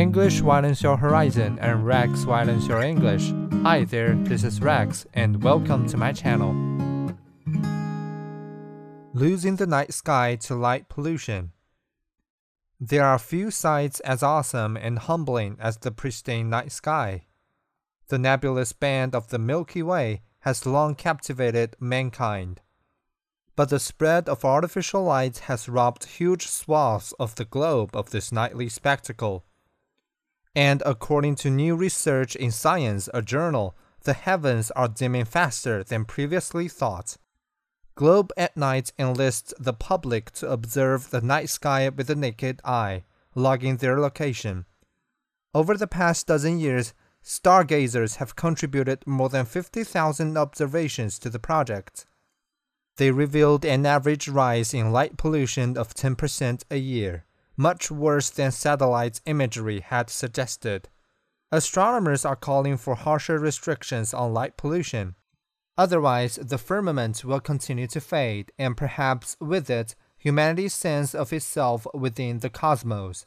English widens your horizon and Rex widens your English. Hi there, this is Rex, and welcome to my channel. Losing the night sky to light pollution. There are few sights as awesome and humbling as the pristine night sky. The nebulous band of the Milky Way has long captivated mankind. But the spread of artificial light has robbed huge swaths of the globe of this nightly spectacle. And according to new research in Science, a journal, the heavens are dimming faster than previously thought. Globe at Night enlists the public to observe the night sky with the naked eye, logging their location. Over the past dozen years, stargazers have contributed more than 50,000 observations to the project. They revealed an average rise in light pollution of 10% a year, much worse than satellite imagery had suggested. Astronomers are calling for harsher restrictions on light pollution. Otherwise, the firmament will continue to fade, and perhaps with it, humanity's sense of itself within the cosmos.